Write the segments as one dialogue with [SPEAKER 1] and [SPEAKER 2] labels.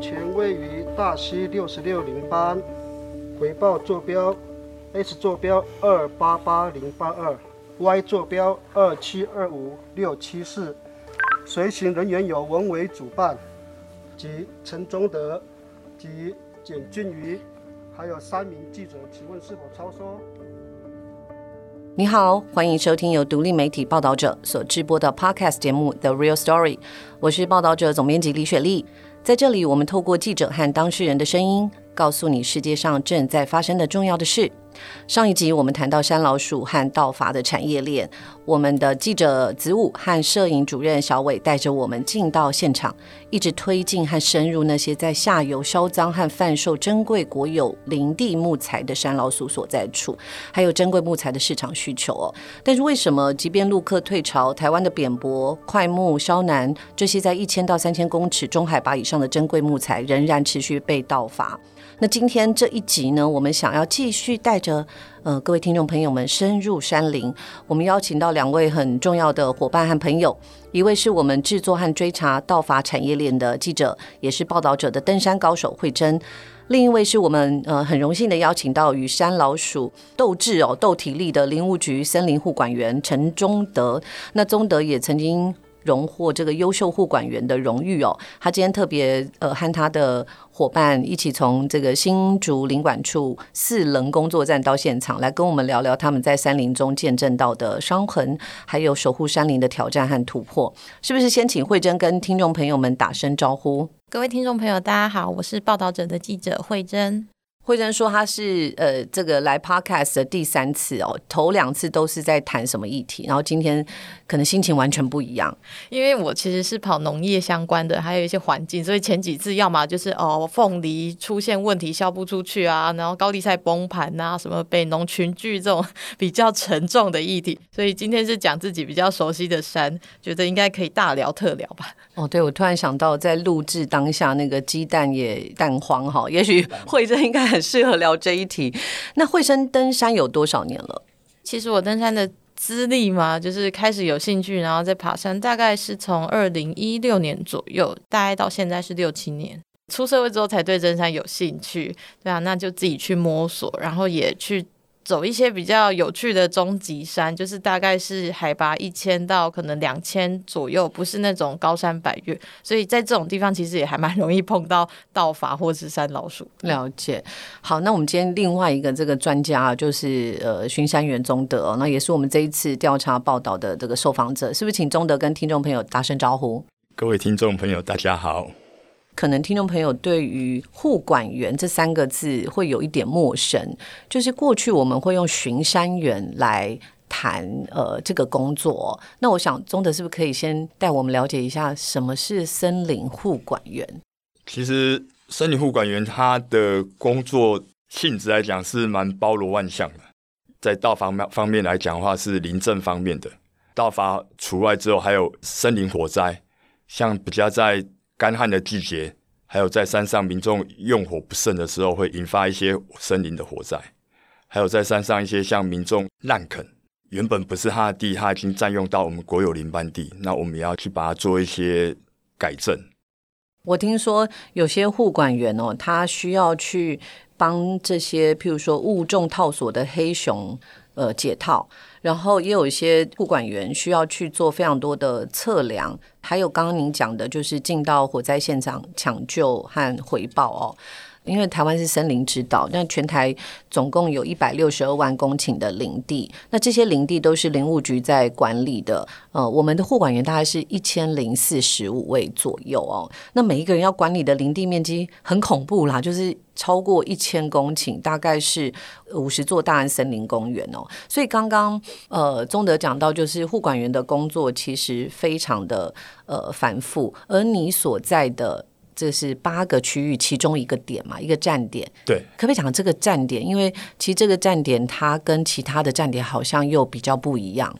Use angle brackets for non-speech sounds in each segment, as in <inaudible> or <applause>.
[SPEAKER 1] 前位于大溪六十六零班，回报坐标 S 坐标二八八零八二，Y 坐标二七二五六七四。随行人员有文伟主办及陈忠德及简俊瑜，还有三名记者，请问是否超收？
[SPEAKER 2] 你好，欢迎收听由独立媒体报道者所制播的 Podcast 节目《The Real Story》，我是报道者总编辑李雪莉。在这里，我们透过记者和当事人的声音，告诉你世界上正在发生的重要的事。上一集我们谈到山老鼠和盗伐的产业链，我们的记者子午和摄影主任小伟带着我们进到现场，一直推进和深入那些在下游销赃和贩售珍贵国有林地木材的山老鼠所在处，还有珍贵木材的市场需求哦。但是为什么即便陆客退潮，台湾的扁柏、快木、肖楠这些在一千到三千公尺中海拔以上的珍贵木材，仍然持续被盗伐？那今天这一集呢，我们想要继续带着呃各位听众朋友们深入山林。我们邀请到两位很重要的伙伴和朋友，一位是我们制作和追查盗伐产业链的记者，也是报道者的登山高手慧珍；另一位是我们呃很荣幸的邀请到与山老鼠斗智哦斗体力的林务局森林护管员陈忠德。那忠德也曾经。荣获这个优秀护管员的荣誉哦，他今天特别呃和他的伙伴一起从这个新竹林管处四棱工作站到现场来跟我们聊聊他们在山林中见证到的伤痕，还有守护山林的挑战和突破，是不是？先请慧珍跟听众朋友们打声招呼。
[SPEAKER 3] 各位听众朋友，大家好，我是报道者的记者慧珍。
[SPEAKER 2] 慧珍说他是呃这个来 podcast 的第三次哦，头两次都是在谈什么议题，然后今天可能心情完全不一样，
[SPEAKER 3] 因为我其实是跑农业相关的，还有一些环境，所以前几次要么就是哦凤梨出现问题销不出去啊，然后高丽菜崩盘啊，什么北农群聚这种 <laughs> 比较沉重的议题，所以今天是讲自己比较熟悉的山，觉得应该可以大聊特聊吧。
[SPEAKER 2] 哦，对，我突然想到在录制当下那个鸡蛋也蛋黄哈，也许 <laughs> 慧珍应该很适合聊这一题。那慧珍登山有多少年了？
[SPEAKER 3] 其实我登山的资历嘛，就是开始有兴趣，然后再爬山，大概是从二零一六年左右，大概到现在是六七年。出社会之后才对登山有兴趣，对啊，那就自己去摸索，然后也去。走一些比较有趣的终极山，就是大概是海拔一千到可能两千左右，不是那种高山百越，所以在这种地方其实也还蛮容易碰到盗伐或是山老鼠。
[SPEAKER 2] 了解。好，那我们今天另外一个这个专家啊就是呃巡山员中德，那也是我们这一次调查报道的这个受访者，是不是请中德跟听众朋友打声招呼？
[SPEAKER 4] 各位听众朋友，大家好。
[SPEAKER 2] 可能听众朋友对于护管员这三个字会有一点陌生，就是过去我们会用巡山员来谈呃这个工作。那我想中德是不是可以先带我们了解一下什么是森林护管员？
[SPEAKER 4] 其实森林护管员他的工作性质来讲是蛮包罗万象的，在道方面方面来讲的话是林政方面的，道法除外之后还有森林火灾，像比较在。干旱的季节，还有在山上民众用火不慎的时候，会引发一些森林的火灾；还有在山上一些像民众滥垦，原本不是他的地，他已经占用到我们国有林班地，那我们要去把它做一些改正。
[SPEAKER 2] 我听说有些护管员哦，他需要去帮这些，譬如说误中套索的黑熊，呃，解套。然后也有一些护管员需要去做非常多的测量，还有刚刚您讲的，就是进到火灾现场抢救和回报哦。因为台湾是森林之岛，那全台总共有一百六十二万公顷的林地，那这些林地都是林务局在管理的。呃，我们的护管员大概是一千零四十五位左右哦。那每一个人要管理的林地面积很恐怖啦，就是超过一千公顷，大概是五十座大安森林公园哦。所以刚刚呃宗德讲到，就是护管员的工作其实非常的呃繁复，而你所在的。这是八个区域其中一个点嘛，一个站点。
[SPEAKER 4] 对，
[SPEAKER 2] 可不可以讲这个站点？因为其实这个站点它跟其他的站点好像又比较不一样。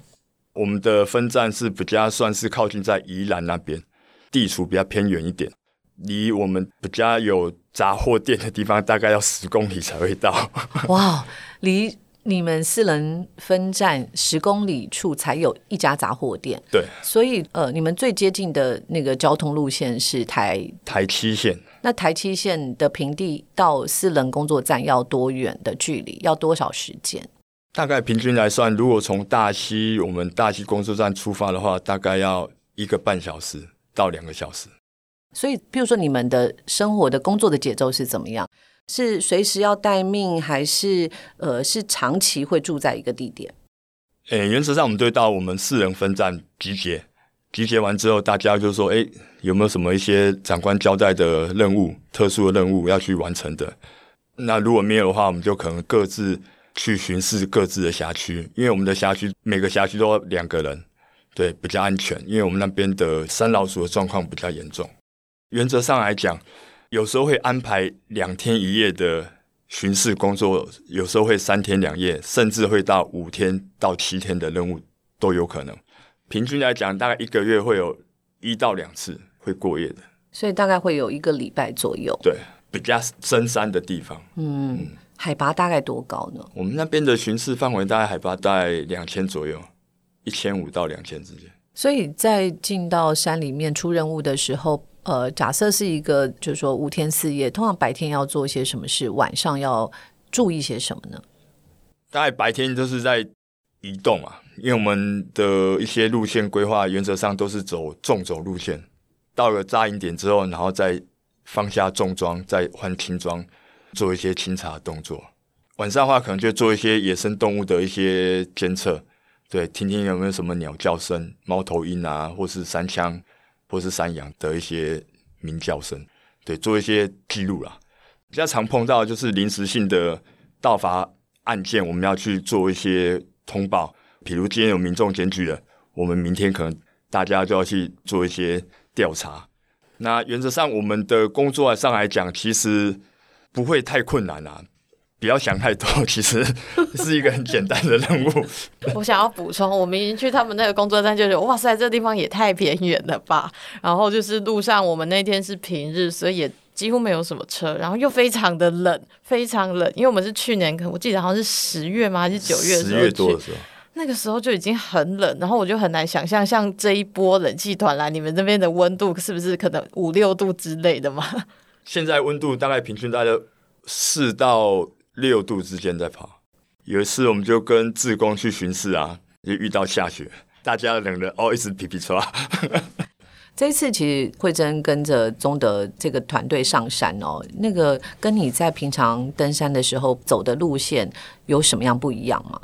[SPEAKER 4] 我们的分站是比较算是靠近在宜兰那边，地处比较偏远一点，离我们比较有杂货店的地方大概要十公里才会到。
[SPEAKER 2] 哇，离。你们四人分站十公里处才有一家杂货店，
[SPEAKER 4] 对，
[SPEAKER 2] 所以呃，你们最接近的那个交通路线是台
[SPEAKER 4] 台七线。
[SPEAKER 2] 那台七线的平地到四人工作站要多远的距离？要多少时间？
[SPEAKER 4] 大概平均来算，如果从大溪我们大溪工作站出发的话，大概要一个半小时到两个小时。
[SPEAKER 2] 所以，比如说你们的生活的工作的节奏是怎么样？是随时要待命，还是呃是长期会住在一个地点？
[SPEAKER 4] 呃，原则上我们都到我们四人分站集结，集结完之后，大家就说：“哎，有没有什么一些长官交代的任务、特殊的任务要去完成的？”那如果没有的话，我们就可能各自去巡视各自的辖区，因为我们的辖区每个辖区都两个人，对，比较安全。因为我们那边的山老鼠的状况比较严重。原则上来讲。有时候会安排两天一夜的巡视工作，有时候会三天两夜，甚至会到五天到七天的任务都有可能。平均来讲，大概一个月会有一到两次会过夜的，
[SPEAKER 2] 所以大概会有一个礼拜左右。
[SPEAKER 4] 对，比较深山的地方。
[SPEAKER 2] 嗯，海拔大概多高呢？
[SPEAKER 4] 我们那边的巡视范围大概海拔大概两千左右，一千五到两千之间。
[SPEAKER 2] 所以在进到山里面出任务的时候。呃，假设是一个，就是说五天四夜，通常白天要做一些什么事，晚上要注意些什么呢？
[SPEAKER 4] 大概白天就是在移动啊，因为我们的一些路线规划原则上都是走重走路线，到了扎营点之后，然后再放下重装，再换轻装，做一些清查动作。晚上的话，可能就做一些野生动物的一些监测，对，听听有没有什么鸟叫声、猫头鹰啊，或是山枪。或是山羊的一些鸣叫声，对，做一些记录啦。比较常碰到就是临时性的盗伐案件，我们要去做一些通报。比如今天有民众检举了，我们明天可能大家就要去做一些调查。那原则上，我们的工作上来讲，其实不会太困难啊。不要想太多，<laughs> 其实是一个很简单的任务。<laughs>
[SPEAKER 3] 我想要补充，我们去他们那个工作站，就觉得哇塞，这地方也太偏远了吧。然后就是路上，我们那天是平日，所以也几乎没有什么车，然后又非常的冷，非常冷。因为我们是去年，可我记得好像是十月吗？还是九月？
[SPEAKER 4] 十月多的时候，
[SPEAKER 3] 那个时候就已经很冷，然后我就很难想象，像这一波冷气团来，你们那边的温度是不是可能五六度之类的嘛？<laughs>
[SPEAKER 4] 现在温度大概平均大概四到。六度之间在跑。有一次，我们就跟志工去巡视啊，就遇到下雪，大家冷的哦，一直皮皮抓。<laughs>
[SPEAKER 2] 这一次其实慧珍跟着宗德这个团队上山哦，那个跟你在平常登山的时候走的路线有什么样不一样吗？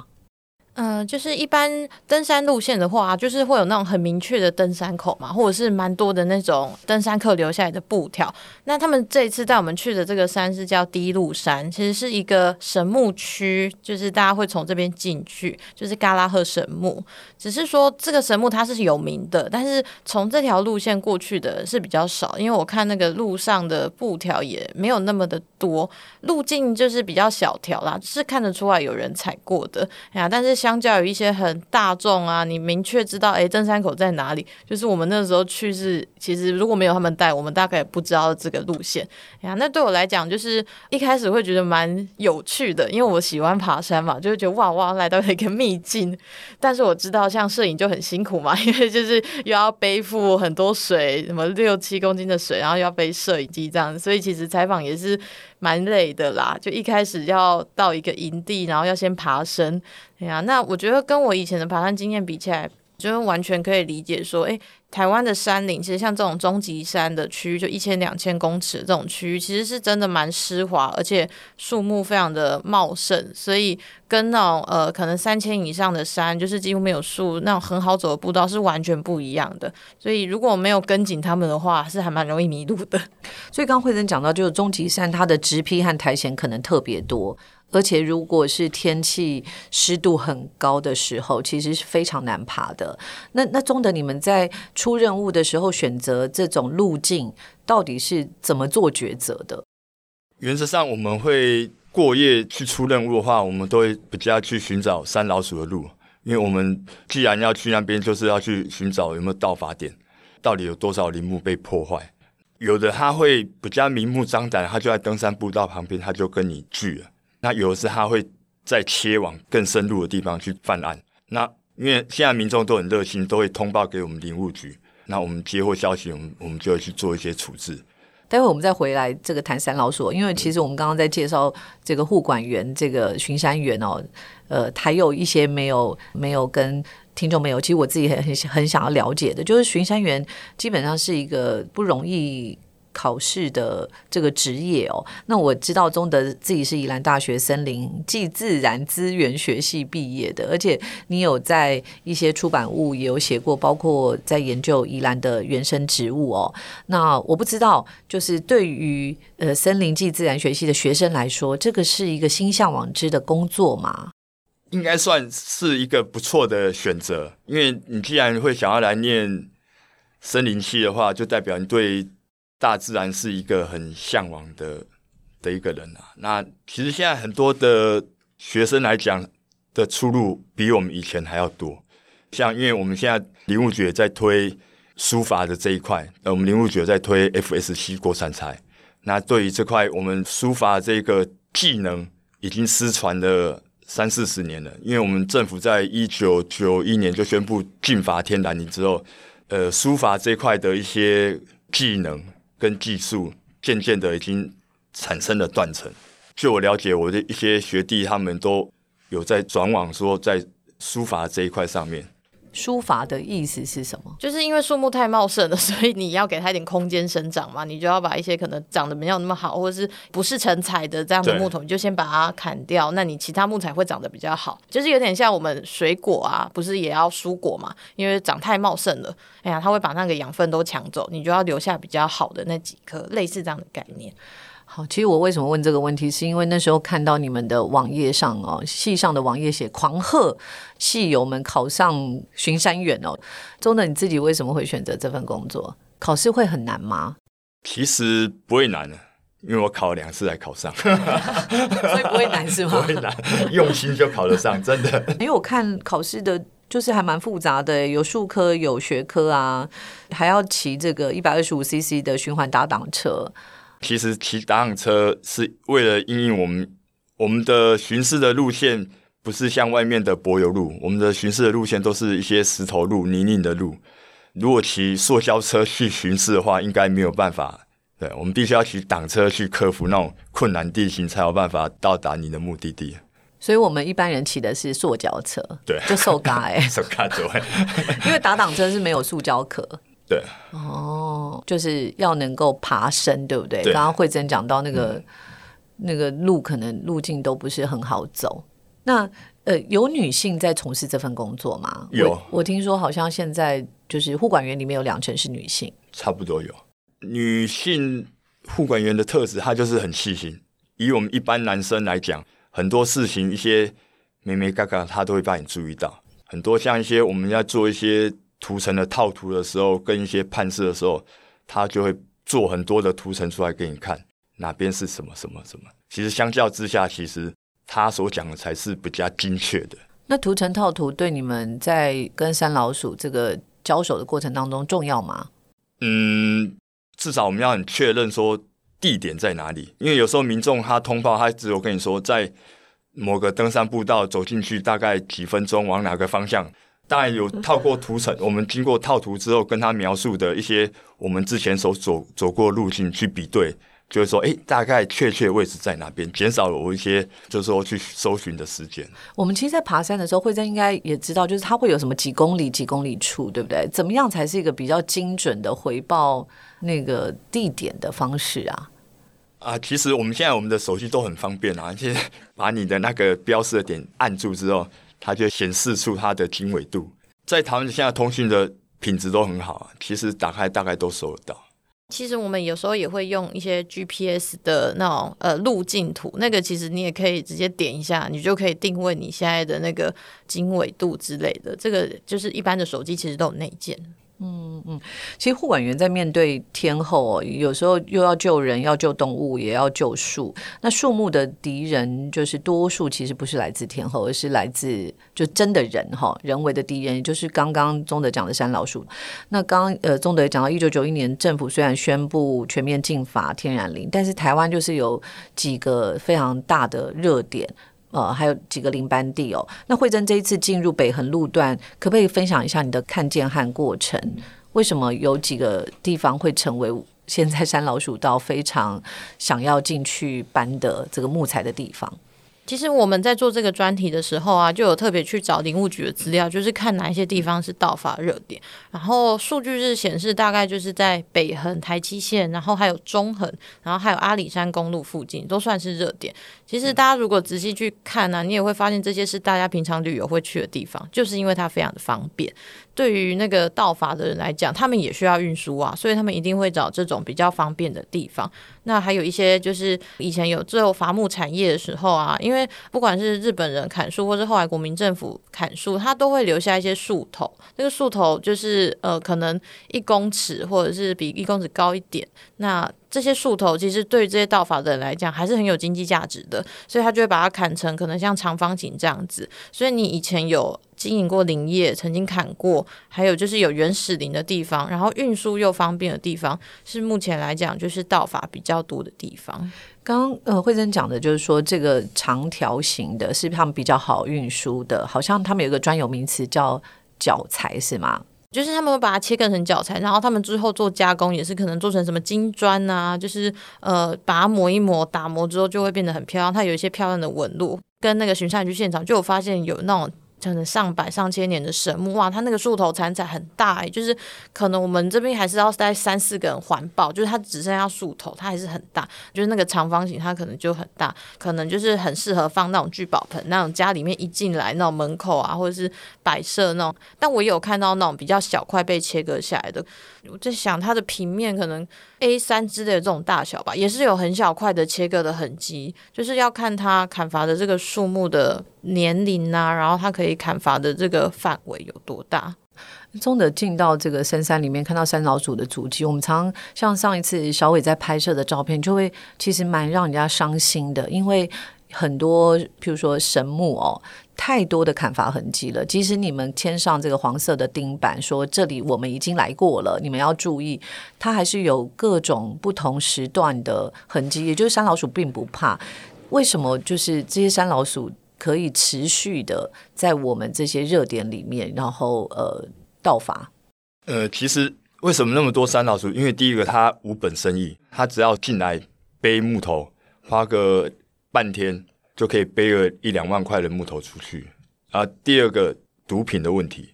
[SPEAKER 3] 嗯，就是一般登山路线的话，就是会有那种很明确的登山口嘛，或者是蛮多的那种登山客留下来的布条。那他们这一次带我们去的这个山是叫低路山，其实是一个神木区，就是大家会从这边进去，就是嘎拉赫神木。只是说这个神木它是有名的，但是从这条路线过去的是比较少，因为我看那个路上的布条也没有那么的多，路径就是比较小条啦，是看得出来有人踩过的哎呀，但是。相较于一些很大众啊，你明确知道哎，登山口在哪里？就是我们那时候去是，其实如果没有他们带，我们大概也不知道这个路线哎呀。那对我来讲，就是一开始会觉得蛮有趣的，因为我喜欢爬山嘛，就会觉得哇哇来到了一个秘境。但是我知道，像摄影就很辛苦嘛，<laughs> 因为就是又要背负很多水，什么六七公斤的水，然后又要背摄影机这样，所以其实采访也是。蛮累的啦，就一开始要到一个营地，然后要先爬升，哎呀，那我觉得跟我以前的爬山经验比起来，就完全可以理解说，哎。台湾的山林其实像这种中级山的区域，就一千两千公尺这种区域，其实是真的蛮湿滑，而且树木非常的茂盛，所以跟那种呃可能三千以上的山，就是几乎没有树那种很好走的步道是完全不一样的。所以如果没有跟紧他们的话，是还蛮容易迷路的。<laughs>
[SPEAKER 2] 所以刚慧珍讲到，就是中级山它的直批和苔藓可能特别多。而且，如果是天气湿度很高的时候，其实是非常难爬的。那那中的你们在出任务的时候选择这种路径，到底是怎么做抉择的？
[SPEAKER 4] 原则上，我们会过夜去出任务的话，我们都会比较去寻找山老鼠的路，因为我们既然要去那边，就是要去寻找有没有盗伐点，到底有多少林木被破坏。有的他会比较明目张胆，他就在登山步道旁边，他就跟你聚了。那有的是他会再切往更深入的地方去犯案。那因为现在民众都很热心，都会通报给我们林务局，那我们接获消息，我们我们就会去做一些处置。
[SPEAKER 2] 待会我们再回来这个谈三老所，因为其实我们刚刚在介绍这个护管员、这个巡山员哦，呃，还有一些没有没有跟听众没有，其实我自己很很很想要了解的，就是巡山员基本上是一个不容易。考试的这个职业哦，那我知道中德自己是宜兰大学森林暨自然资源学系毕业的，而且你有在一些出版物也有写过，包括在研究宜兰的原生植物哦。那我不知道，就是对于呃森林暨自然学系的学生来说，这个是一个心向往之的工作吗？
[SPEAKER 4] 应该算是一个不错的选择，因为你既然会想要来念森林系的话，就代表你对。大自然是一个很向往的的一个人啊。那其实现在很多的学生来讲的出路比我们以前还要多。像因为我们现在林务局在推书法的这一块，呃，我们林务局在推 FSC 国产材。那对于这块我们书法这个技能已经失传了三四十年了。因为我们政府在一九九一年就宣布禁伐天然林之后，呃，书法这块的一些技能。跟技术渐渐的已经产生了断层。据我了解，我的一些学弟他们都有在转往说在书法这一块上面。
[SPEAKER 2] 书法的意思是什么？
[SPEAKER 3] 就是因为树木太茂盛了，所以你要给它一点空间生长嘛，你就要把一些可能长得没有那么好，或者是不是成材的这样的木头，你就先把它砍掉。那你其他木材会长得比较好，就是有点像我们水果啊，不是也要蔬果嘛？因为长太茂盛了，哎呀，它会把那个养分都抢走，你就要留下比较好的那几颗，类似这样的概念。
[SPEAKER 2] 好，其实我为什么问这个问题，是因为那时候看到你们的网页上哦，系上的网页写狂贺系友们考上巡山员哦。中的你自己为什么会选择这份工作？考试会很难吗？
[SPEAKER 4] 其实不会难的，因为我考了两次才考上，<laughs>
[SPEAKER 2] 所以不会难是吗？
[SPEAKER 4] 不会难，用心就考得上，真的。<laughs>
[SPEAKER 2] 因为我看考试的，就是还蛮复杂的，有数科有学科啊，还要骑这个一百二十五 CC 的循环打挡车。
[SPEAKER 4] 其实骑打挡车是为了因应我们我们的巡视的路线，不是像外面的柏油路，我们的巡视的路线都是一些石头路、泥泞的路。如果骑塑胶车去巡视的话，应该没有办法。对，我们必须要骑挡车去克服那种困难地形，才有办法到达你的目的地。
[SPEAKER 2] 所以我们一般人骑的是塑胶车，
[SPEAKER 4] 对，
[SPEAKER 2] 就受嘎哎，
[SPEAKER 4] 塑胶对，
[SPEAKER 2] 因为打挡车是没有塑胶壳。
[SPEAKER 4] 对，
[SPEAKER 2] 哦，就是要能够爬升，对不对？
[SPEAKER 4] 对。
[SPEAKER 2] 刚刚慧珍讲到那个那个路，可能路径都不是很好走。那呃，有女性在从事这份工作吗？
[SPEAKER 4] 有，
[SPEAKER 2] 我听说好像现在就是护管员里面有两成是女性，
[SPEAKER 4] 差不多有。女性护管员的特质，她就是很细心。以我们一般男生来讲，很多事情一些妹妹嘎嘎，她都会帮你注意到。很多像一些我们要做一些。图层的套图的时候，跟一些判示的时候，他就会做很多的图层出来给你看，哪边是什么什么什么。其实相较之下，其实他所讲的才是比较精确的。
[SPEAKER 2] 那图层套图对你们在跟山老鼠这个交手的过程当中重要吗？
[SPEAKER 4] 嗯，至少我们要很确认说地点在哪里，因为有时候民众他通报，他只有跟你说在某个登山步道走进去大概几分钟，往哪个方向。当然有套过图层，我们经过套图之后，跟他描述的一些我们之前所走走过路径去比对，就是说，哎，大概确切位置在哪边，减少了我一些就是说去搜寻的时间。
[SPEAKER 2] 我们其实，在爬山的时候，慧珍应该也知道，就是它会有什么几公里、几公里处，对不对？怎么样才是一个比较精准的回报那个地点的方式啊？
[SPEAKER 4] 啊，其实我们现在我们的手机都很方便啊，而且把你的那个标示的点按住之后。它就显示出它的经纬度，在台湾现在通讯的品质都很好，其实打开大概都收得到。
[SPEAKER 3] 其实我们有时候也会用一些 GPS 的那种呃路径图，那个其实你也可以直接点一下，你就可以定位你现在的那个经纬度之类的。这个就是一般的手机其实都有内建。
[SPEAKER 2] 嗯嗯，其实护管员在面对天后，哦有时候又要救人，要救动物，也要救树。那树木的敌人就是多数，其实不是来自天后，而是来自就真的人哈，人为的敌人，也就是刚刚宗德讲的山老鼠。那刚呃，宗德讲到一九九一年，政府虽然宣布全面禁伐天然林，但是台湾就是有几个非常大的热点。呃，还有几个林班地哦。那慧珍这一次进入北横路段，可不可以分享一下你的看见和过程？为什么有几个地方会成为现在山老鼠道非常想要进去搬的这个木材的地方？
[SPEAKER 3] 其实我们在做这个专题的时候啊，就有特别去找林务局的资料，就是看哪一些地方是盗伐热点。然后数据是显示，大概就是在北横、台七线，然后还有中横，然后还有阿里山公路附近，都算是热点。其实大家如果仔细去看呢，你也会发现这些是大家平常旅游会去的地方，就是因为它非常的方便。对于那个盗伐的人来讲，他们也需要运输啊，所以他们一定会找这种比较方便的地方。那还有一些就是以前有最后伐木产业的时候啊，因为不管是日本人砍树，或是后来国民政府砍树，他都会留下一些树头。那个树头就是呃，可能一公尺或者是比一公尺高一点。那这些树头其实对这些盗伐的人来讲还是很有经济价值的，所以他就会把它砍成可能像长方形这样子。所以你以前有经营过林业，曾经砍过，还有就是有原始林的地方，然后运输又方便的地方，是目前来讲就是道法比较多的地方。
[SPEAKER 2] 刚刚呃慧珍讲的就是说这个长条形的是他们比较好运输的，好像他们有个专有名词叫脚材是吗？
[SPEAKER 3] 就是他们会把它切割成脚材，然后他们之后做加工也是可能做成什么金砖啊，就是呃把它磨一磨，打磨之后就会变得很漂亮，它有一些漂亮的纹路。跟那个巡山去现场就有发现有那种。可能上百上千年的神木哇，它那个树头残材很大哎，就是可能我们这边还是要带三四个人环抱，就是它只剩下树头，它还是很大，就是那个长方形它可能就很大，可能就是很适合放那种聚宝盆，那种家里面一进来那种门口啊，或者是摆设那种。但我有看到那种比较小块被切割下来的，我在想它的平面可能 A 三之类的这种大小吧，也是有很小块的切割的痕迹，就是要看它砍伐的这个树木的。年龄啊，然后它可以砍伐的这个范围有多大？
[SPEAKER 2] 中的进到这个深山里面，看到山老鼠的足迹，我们常像上一次小伟在拍摄的照片，就会其实蛮让人家伤心的，因为很多譬如说神木哦，太多的砍伐痕迹了。即使你们签上这个黄色的钉板，说这里我们已经来过了，你们要注意，它还是有各种不同时段的痕迹。也就是山老鼠并不怕，为什么？就是这些山老鼠。可以持续的在我们这些热点里面，然后呃盗伐。
[SPEAKER 4] 呃，其实为什么那么多山老鼠？因为第一个它无本生意，它只要进来背木头，花个半天就可以背个一两万块的木头出去。啊，第二个毒品的问题，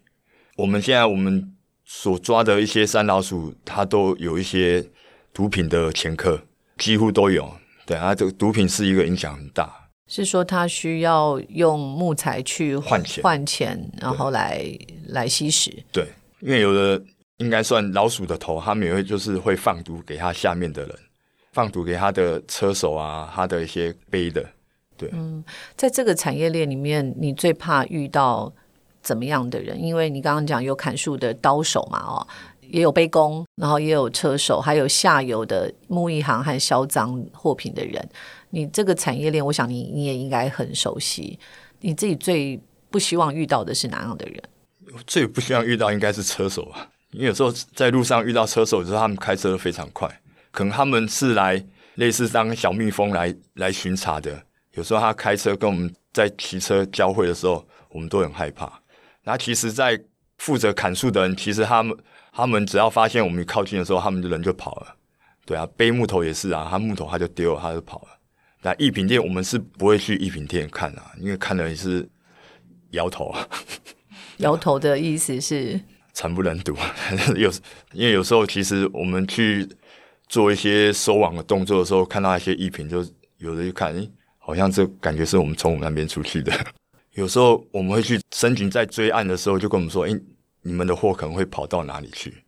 [SPEAKER 4] 我们现在我们所抓的一些山老鼠，它都有一些毒品的前科，几乎都有。对啊，这个毒品是一个影响很大。
[SPEAKER 2] 是说他需要用木材去
[SPEAKER 4] 换钱，
[SPEAKER 2] 换钱，然后来来吸食。
[SPEAKER 4] 对，因为有的应该算老鼠的头，他们也会就是会放毒给他下面的人，放毒给他的车手啊，他的一些背的。对，
[SPEAKER 2] 嗯，在这个产业链里面，你最怕遇到怎么样的人？因为你刚刚讲有砍树的刀手嘛，哦，也有背工，然后也有车手，还有下游的木艺行和销赃货品的人。你这个产业链，我想你你也应该很熟悉。你自己最不希望遇到的是哪样的人？
[SPEAKER 4] 最不希望遇到应该是车手吧，因为有时候在路上遇到车手，就是他们开车非常快，可能他们是来类似当小蜜蜂来来巡查的。有时候他开车跟我们在骑车交汇的时候，我们都很害怕。那其实，在负责砍树的人，其实他们他们只要发现我们靠近的时候，他们的人就跑了。对啊，背木头也是啊，他木头他就丢了，他就跑了。那艺品店我们是不会去艺品店看啊，因为看了也是摇头啊。
[SPEAKER 2] 摇头的意思是 <laughs>
[SPEAKER 4] 惨不忍睹。<laughs> 有因为有时候其实我们去做一些收网的动作的时候，看到一些艺品，就有的就看，哎，好像这感觉是我们从我们那边出去的。有时候我们会去申请在追案的时候，就跟我们说，哎，你们的货可能会跑到哪里去？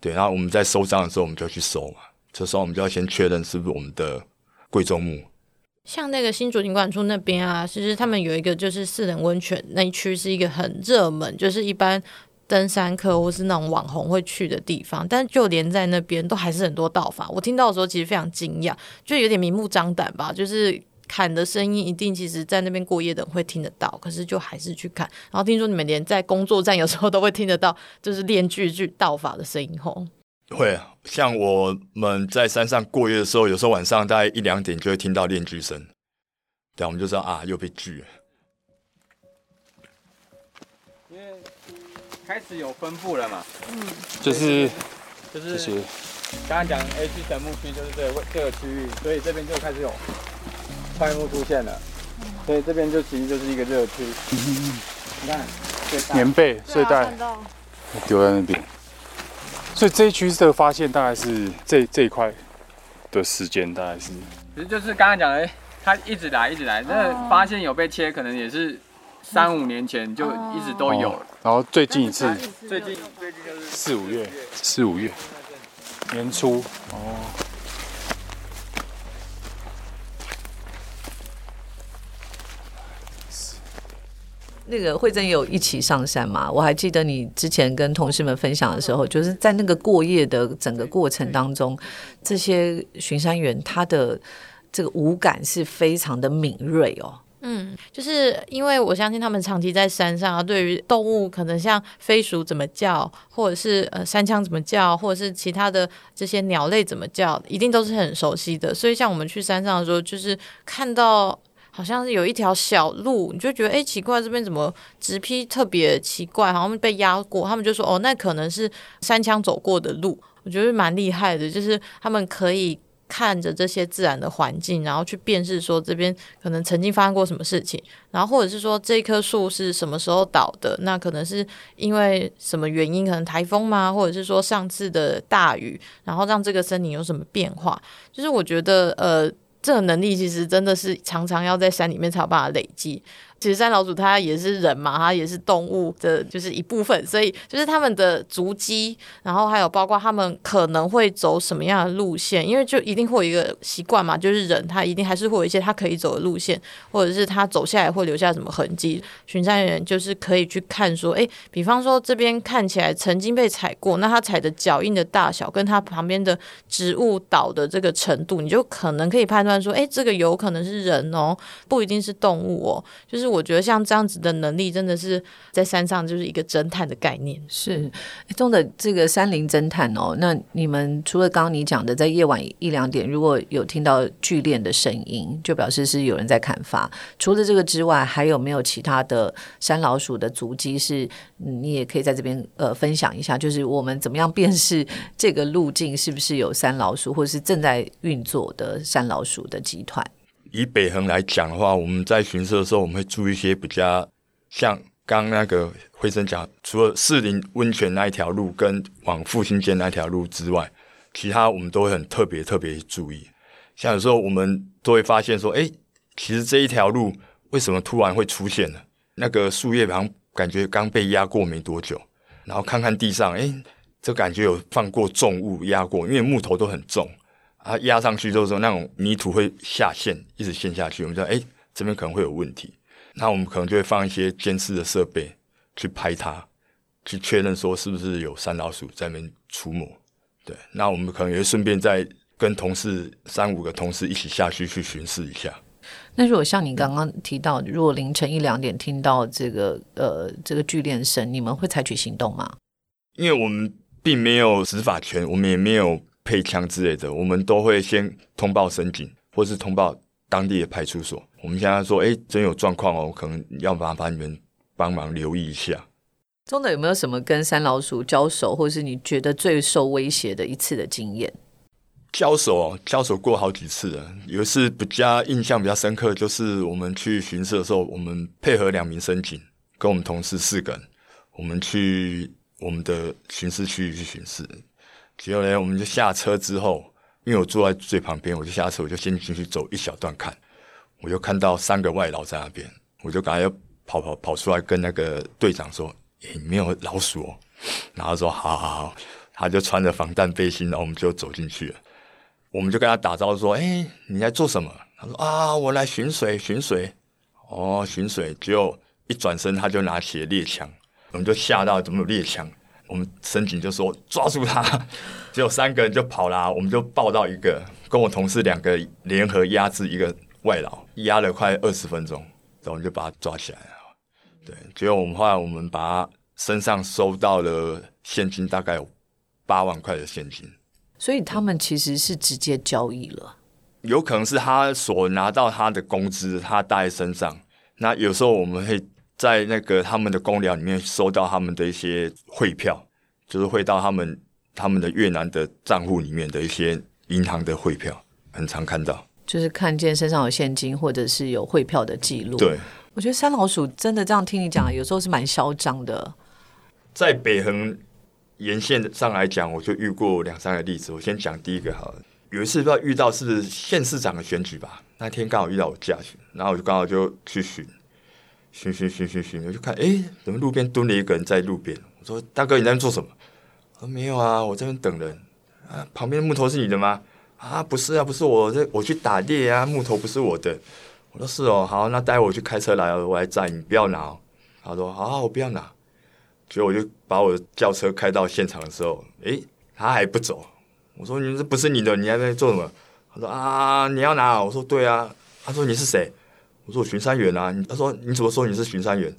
[SPEAKER 4] 对，然后我们在收账的时候，我们就去收嘛。这时候我们就要先确认是不是我们的贵重木。
[SPEAKER 3] 像那个新竹警管处那边啊，其实他们有一个就是四人温泉那一区是一个很热门，就是一般登山客或是那种网红会去的地方。但就连在那边都还是很多盗法。我听到的时候其实非常惊讶，就有点明目张胆吧，就是砍的声音一定，其实在那边过夜的人会听得到，可是就还是去砍。然后听说你们连在工作站有时候都会听得到，<laughs> 就是练锯锯道法的声音吼。
[SPEAKER 4] 会，像我们在山上过夜的时候，有时候晚上大概一两点就会听到练锯声，对，我们就说啊，又被锯了。
[SPEAKER 5] 因为开始有分布了嘛，嗯，
[SPEAKER 6] 就是
[SPEAKER 5] 就是，刚刚讲 H 木区就是这个位这个区域，所以这边就开始有。块木出现了，所以这边就其实就是一个热区。你看，
[SPEAKER 6] 棉被睡袋。丢在那边，所以这一区的发现大概是这这一块的时间大概是？
[SPEAKER 5] 其实就是刚刚讲的，哎它一直来一直来，那发现有被切，可能也是三五年前就一直都有。
[SPEAKER 6] 哦。然后最近一次？
[SPEAKER 5] 最近最近就是
[SPEAKER 6] 四五月，四五月年初。哦。
[SPEAKER 2] 那个慧珍有一起上山嘛？我还记得你之前跟同事们分享的时候，就是在那个过夜的整个过程当中，这些巡山员他的这个五感是非常的敏锐哦。
[SPEAKER 3] 嗯，就是因为我相信他们长期在山上啊，对于动物可能像飞鼠怎么叫，或者是呃山羌怎么叫，或者是其他的这些鸟类怎么叫，一定都是很熟悉的。所以像我们去山上的时候，就是看到好像是有一条小路，你就觉得哎、诶奇怪，这边怎么直批特别奇怪，好像被压过。他们就说哦，那可能是山羌走过的路。我觉得蛮厉害的，就是他们可以看着这些自然的环境，然后去辨识说这边可能曾经发生过什么事情，然后或者是说这棵树是什么时候倒的，那可能是因为什么原因，可能台风吗？或者是说上次的大雨，然后让这个森林有什么变化？就是我觉得呃。这种能力其实真的是常常要在山里面才有办法累积。其实山老鼠它也是人嘛，它也是动物的就是一部分，所以就是他们的足迹，然后还有包括他们可能会走什么样的路线，因为就一定会有一个习惯嘛，就是人他一定还是会有一些他可以走的路线，或者是他走下来会留下什么痕迹。巡山员就是可以去看说，诶，比方说这边看起来曾经被踩过，那他踩的脚印的大小跟他旁边的植物倒的这个程度，你就可能可以判断说，诶，这个有可能是人哦，不一定是动物哦。就是我觉得像这样子的能力，真的是在山上就是一个侦探的概念。
[SPEAKER 2] 是中的这个山林侦探哦。那你们除了刚刚你讲的，在夜晚一两点，如果有听到剧烈的声音，就表示是有人在砍伐。除了这个之外，还有没有其他的山老鼠的足迹是？你也可以在这边呃分享一下，就是我们怎么样辨识这个路径是不是有山老鼠，或是正在运作的山老鼠的集团？
[SPEAKER 4] 以北横来讲的话，我们在巡视的时候，我们会注意一些比较像刚那个辉生讲，除了士林温泉那一条路跟往复兴街那条路之外，其他我们都会很特别特别注意。像有时候我们都会发现说，哎，其实这一条路为什么突然会出现呢？那个树叶好像感觉刚被压过没多久，然后看看地上，哎，这感觉有放过重物压过，因为木头都很重。啊，压上去之后，那种泥土会下陷，一直陷下去。我们知道，哎、这边可能会有问题。那我们可能就会放一些监视的设备去拍它，去确认说是不是有山老鼠在那边出没。对，那我们可能也会顺便再跟同事三五个同事一起下去去巡视一下。
[SPEAKER 2] 那如果像你刚刚提到，如果凌晨一两点听到这个呃这个剧烈声，你们会采取行动吗？
[SPEAKER 4] 因为我们并没有执法权，我们也没有配枪之类的，我们都会先通报申警，或是通报当地的派出所。我们现在说，哎，真有状况哦，可能要麻烦你们帮忙留意一下。
[SPEAKER 2] 中的有没有什么跟山老鼠交手，或是你觉得最受威胁的一次的经验？
[SPEAKER 4] 交手哦，交手过好几次了。有一次比较印象比较深刻，就是我们去巡视的时候，我们配合两名申警，跟我们同事四个人，我们去我们的巡视区域去巡视。结果呢，我们就下车之后，因为我坐在最旁边，我就下车，我就先进去走一小段看，我就看到三个外劳在那边，我就赶快要跑跑跑出来跟那个队长说：“诶、没有老鼠哦。”然后说：“好好好。”他就穿着防弹背心，然后我们就走进去了。我们就跟他打招呼说：“哎、你在做什么？”他说：“啊，我来巡水，巡水。”哦，巡水，结果一转身他就拿起了猎枪，我们就吓到，怎么有猎枪？我们申警就说抓住他，<laughs> 只有三个人就跑啦，我们就抱到一个，跟我同事两个联合压制一个外劳，压了快二十分钟，然后我们就把他抓起来了。对，结果我们后来我们把他身上收到了现金，大概有八万块的现金。
[SPEAKER 2] 所以他们其实是直接交易了。
[SPEAKER 4] 有可能是他所拿到他的工资，他带在身上。那有时候我们会在那个他们的公粮里面收到他们的一些汇票，就是汇到他们他们的越南的账户里面的一些银行的汇票，很常看到。
[SPEAKER 2] 就是看见身上有现金或者是有汇票的记录。
[SPEAKER 4] 对，
[SPEAKER 2] 我觉得三老鼠真的这样听你讲，有时候是蛮嚣张的。
[SPEAKER 4] 在北横沿线上来讲，我就遇过两三个例子。我先讲第一个好了。有一次不知道遇到是县市长的选举吧，那天刚好遇到我驾巡，然后我就刚好就去巡，巡巡巡巡巡，我就看，哎，怎么路边蹲了一个人在路边？我说大哥你在做什么？他说没有啊，我这边等人。啊，旁边木头是你的吗？啊，不是啊，不是我这我去打猎啊，木头不是我的。我说是哦，好，那待会我去开车来，我来载你，不要拿。哦他说好，我不要拿。所以我就把我的轿车开到现场的时候，诶，他还不走。我说你这不是你的，你还在做什么？他说啊，你要拿。我说对啊。他说你是谁？我说我巡山员啊。他说你怎么说你是巡山员？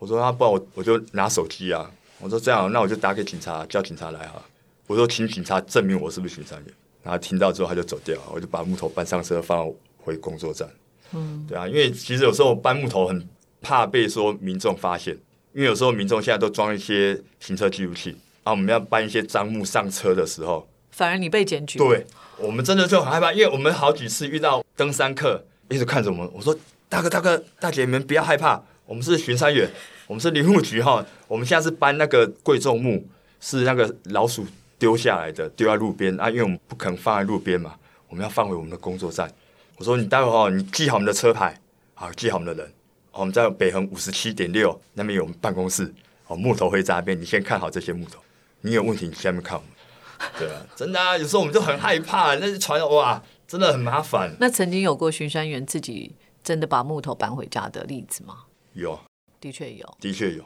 [SPEAKER 4] 我说啊，不然我我就拿手机啊。我说这样，那我就打给警察，叫警察来啊。我说请警察证明我是不是巡山员。然后听到之后他就走掉，我就把木头搬上车放回工作站。嗯，对啊，因为其实有时候搬木头很怕被说民众发现。因为有时候民众现在都装一些行车记录器啊，我们要搬一些赃木上车的时候，
[SPEAKER 2] 反而你被检举。
[SPEAKER 4] 对，我们真的就很害怕，因为我们好几次遇到登山客一直看着我们，我说大哥大哥大姐你们不要害怕，我们是巡山员，我们是林务局哈，我们现在是搬那个贵重木，是那个老鼠丢下来的，丢在路边啊，因为我们不肯放在路边嘛，我们要放回我们的工作站。我说你待会儿哦，你记好我们的车牌，好记好我们的人。我们在北横五十七点六那边有我们办公室，哦，木头会在那边，你先看好这些木头，你有问题你下面看我们。对啊，真的啊，有时候我们就很害怕，那些船哇，真的很麻烦。
[SPEAKER 2] 那曾经有过巡山员自己真的把木头搬回家的例子吗？
[SPEAKER 4] 有，
[SPEAKER 2] 的确有，
[SPEAKER 4] 的确有。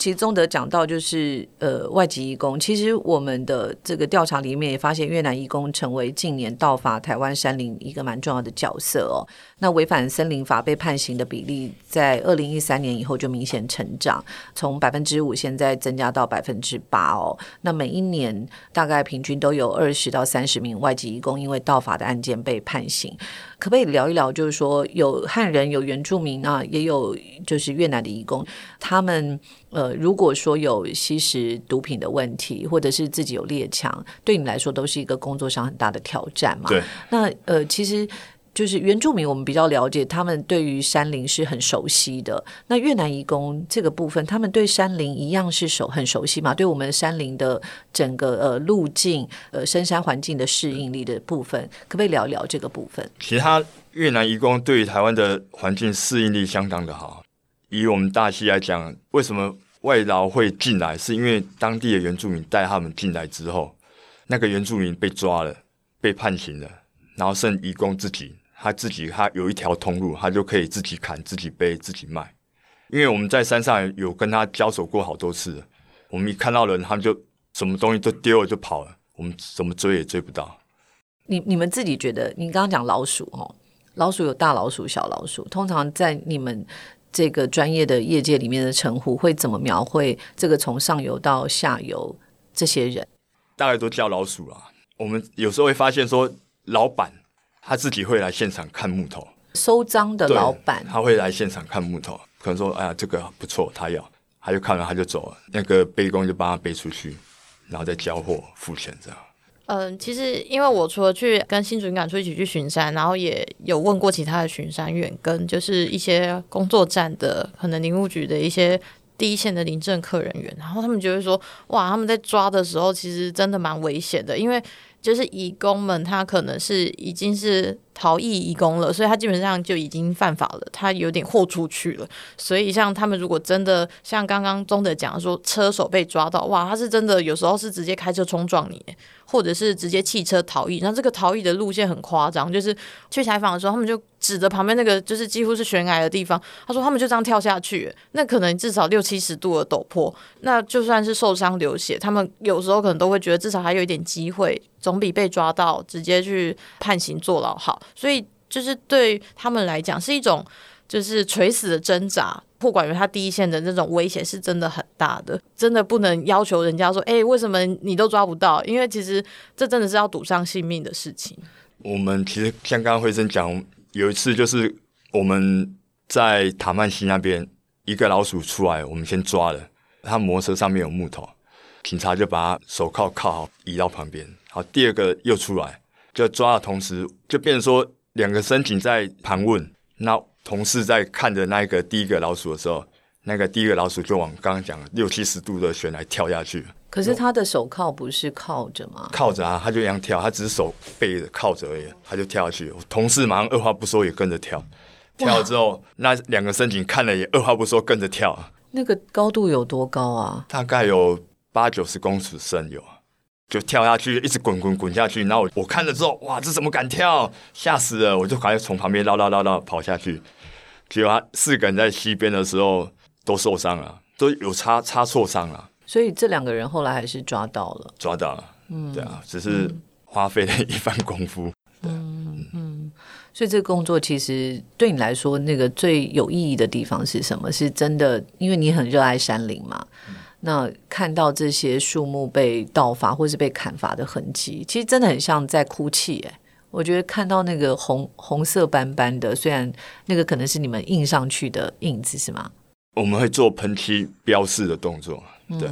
[SPEAKER 2] 其实宗德讲到就是呃外籍义工，其实我们的这个调查里面也发现，越南义工成为近年盗伐台湾山林一个蛮重要的角色哦。那违反森林法被判刑的比例，在二零一三年以后就明显成长，从百分之五现在增加到百分之八哦。那每一年大概平均都有二十到三十名外籍义工因为盗伐的案件被判刑。可不可以聊一聊？就是说，有汉人、有原住民啊，也有就是越南的义工，他们呃，如果说有吸食毒品的问题，或者是自己有列强，对你来说都是一个工作上很大的挑战嘛？
[SPEAKER 4] 对。
[SPEAKER 2] 那呃，其实。就是原住民，我们比较了解，他们对于山林是很熟悉的。那越南移工这个部分，他们对山林一样是熟很熟悉嘛？对我们山林的整个呃路径、呃深山环境的适应力的部分，可不可以聊聊这个部分？
[SPEAKER 4] 其他越南移工对于台湾的环境适应力相当的好。以我们大溪来讲，为什么外劳会进来？是因为当地的原住民带他们进来之后，那个原住民被抓了，被判刑了，然后剩移工自己。他自己，他有一条通路，他就可以自己砍、自己背、自己卖。因为我们在山上有跟他交手过好多次，我们一看到人，他们就什么东西都丢了就跑了，我们怎么追也追不到。
[SPEAKER 2] 你你们自己觉得，你刚刚讲老鼠哦，老鼠有大老鼠、小老鼠，通常在你们这个专业的业界里面的称呼会怎么描绘这个从上游到下游这些人？
[SPEAKER 4] 大概都叫老鼠啦。我们有时候会发现说，老板。他自己会来现场看木头，
[SPEAKER 2] 收赃的老板，
[SPEAKER 4] 他会来现场看木头，可能说，哎呀，这个不错，他要，他就看了，他就走了，那个背工就帮他背出去，然后再交货付钱这样。
[SPEAKER 3] 嗯，其实因为我除了去跟新主管处一起去巡山，然后也有问过其他的巡山员，跟就是一些工作站的可能林务局的一些第一线的临政客人员，然后他们就会说，哇，他们在抓的时候其实真的蛮危险的，因为。就是义工们，他可能是已经是逃逸义工了，所以他基本上就已经犯法了，他有点豁出去了。所以像他们如果真的像刚刚中德讲说，车手被抓到，哇，他是真的有时候是直接开车冲撞你。或者是直接汽车逃逸，那这个逃逸的路线很夸张，就是去采访的时候，他们就指着旁边那个就是几乎是悬崖的地方，他说他们就这样跳下去，那可能至少六七十度的陡坡，那就算是受伤流血，他们有时候可能都会觉得至少还有一点机会，总比被抓到直接去判刑坐牢好，所以就是对他们来讲是一种。就是垂死的挣扎，不管于他第一线的那种危险是真的很大的，真的不能要求人家说，哎，为什么你都抓不到？因为其实这真的是要赌上性命的事情。
[SPEAKER 4] 我们其实像刚刚辉生讲，有一次就是我们在塔曼西那边，一个老鼠出来，我们先抓了。他摩托车上面有木头，警察就把他手铐铐好，移到旁边。好，第二个又出来，就抓的同时，就变成说两个申警在盘问。那同事在看着那个第一个老鼠的时候，那个第一个老鼠就往刚刚讲六七十度的悬来跳下去，
[SPEAKER 2] 可是他的手铐不是靠着吗？
[SPEAKER 4] 靠着啊，他就一样跳，他只是手背着靠着而已，他就跳下去。我同事马上二话不说也跟着跳，跳了之后，那两个身警看了也二话不说跟着跳，
[SPEAKER 2] 那个高度有多高啊？
[SPEAKER 4] 大概有八九十公尺深有，就跳下去，一直滚滚滚下去。然后我我看了之后，哇，这怎么敢跳？吓死了！我就赶快从旁边绕绕绕绕跑下去。结果他四个人在西边的时候都受伤了，都有擦擦挫伤了，
[SPEAKER 2] 所以这两个人后来还是抓到了。
[SPEAKER 4] 抓到了。嗯，对啊，只是花费了一番功夫。
[SPEAKER 2] 嗯嗯所以这个工作其实对你来说，那个最有意义的地方是什么？是真的，因为你很热爱山林嘛。那看到这些树木被盗伐或是被砍伐的痕迹，其实真的很像在哭泣。哎，我觉得看到那个红红色斑斑的，虽然那个可能是你们印上去的印子，是吗？
[SPEAKER 4] 我们会做喷漆标示的动作，对。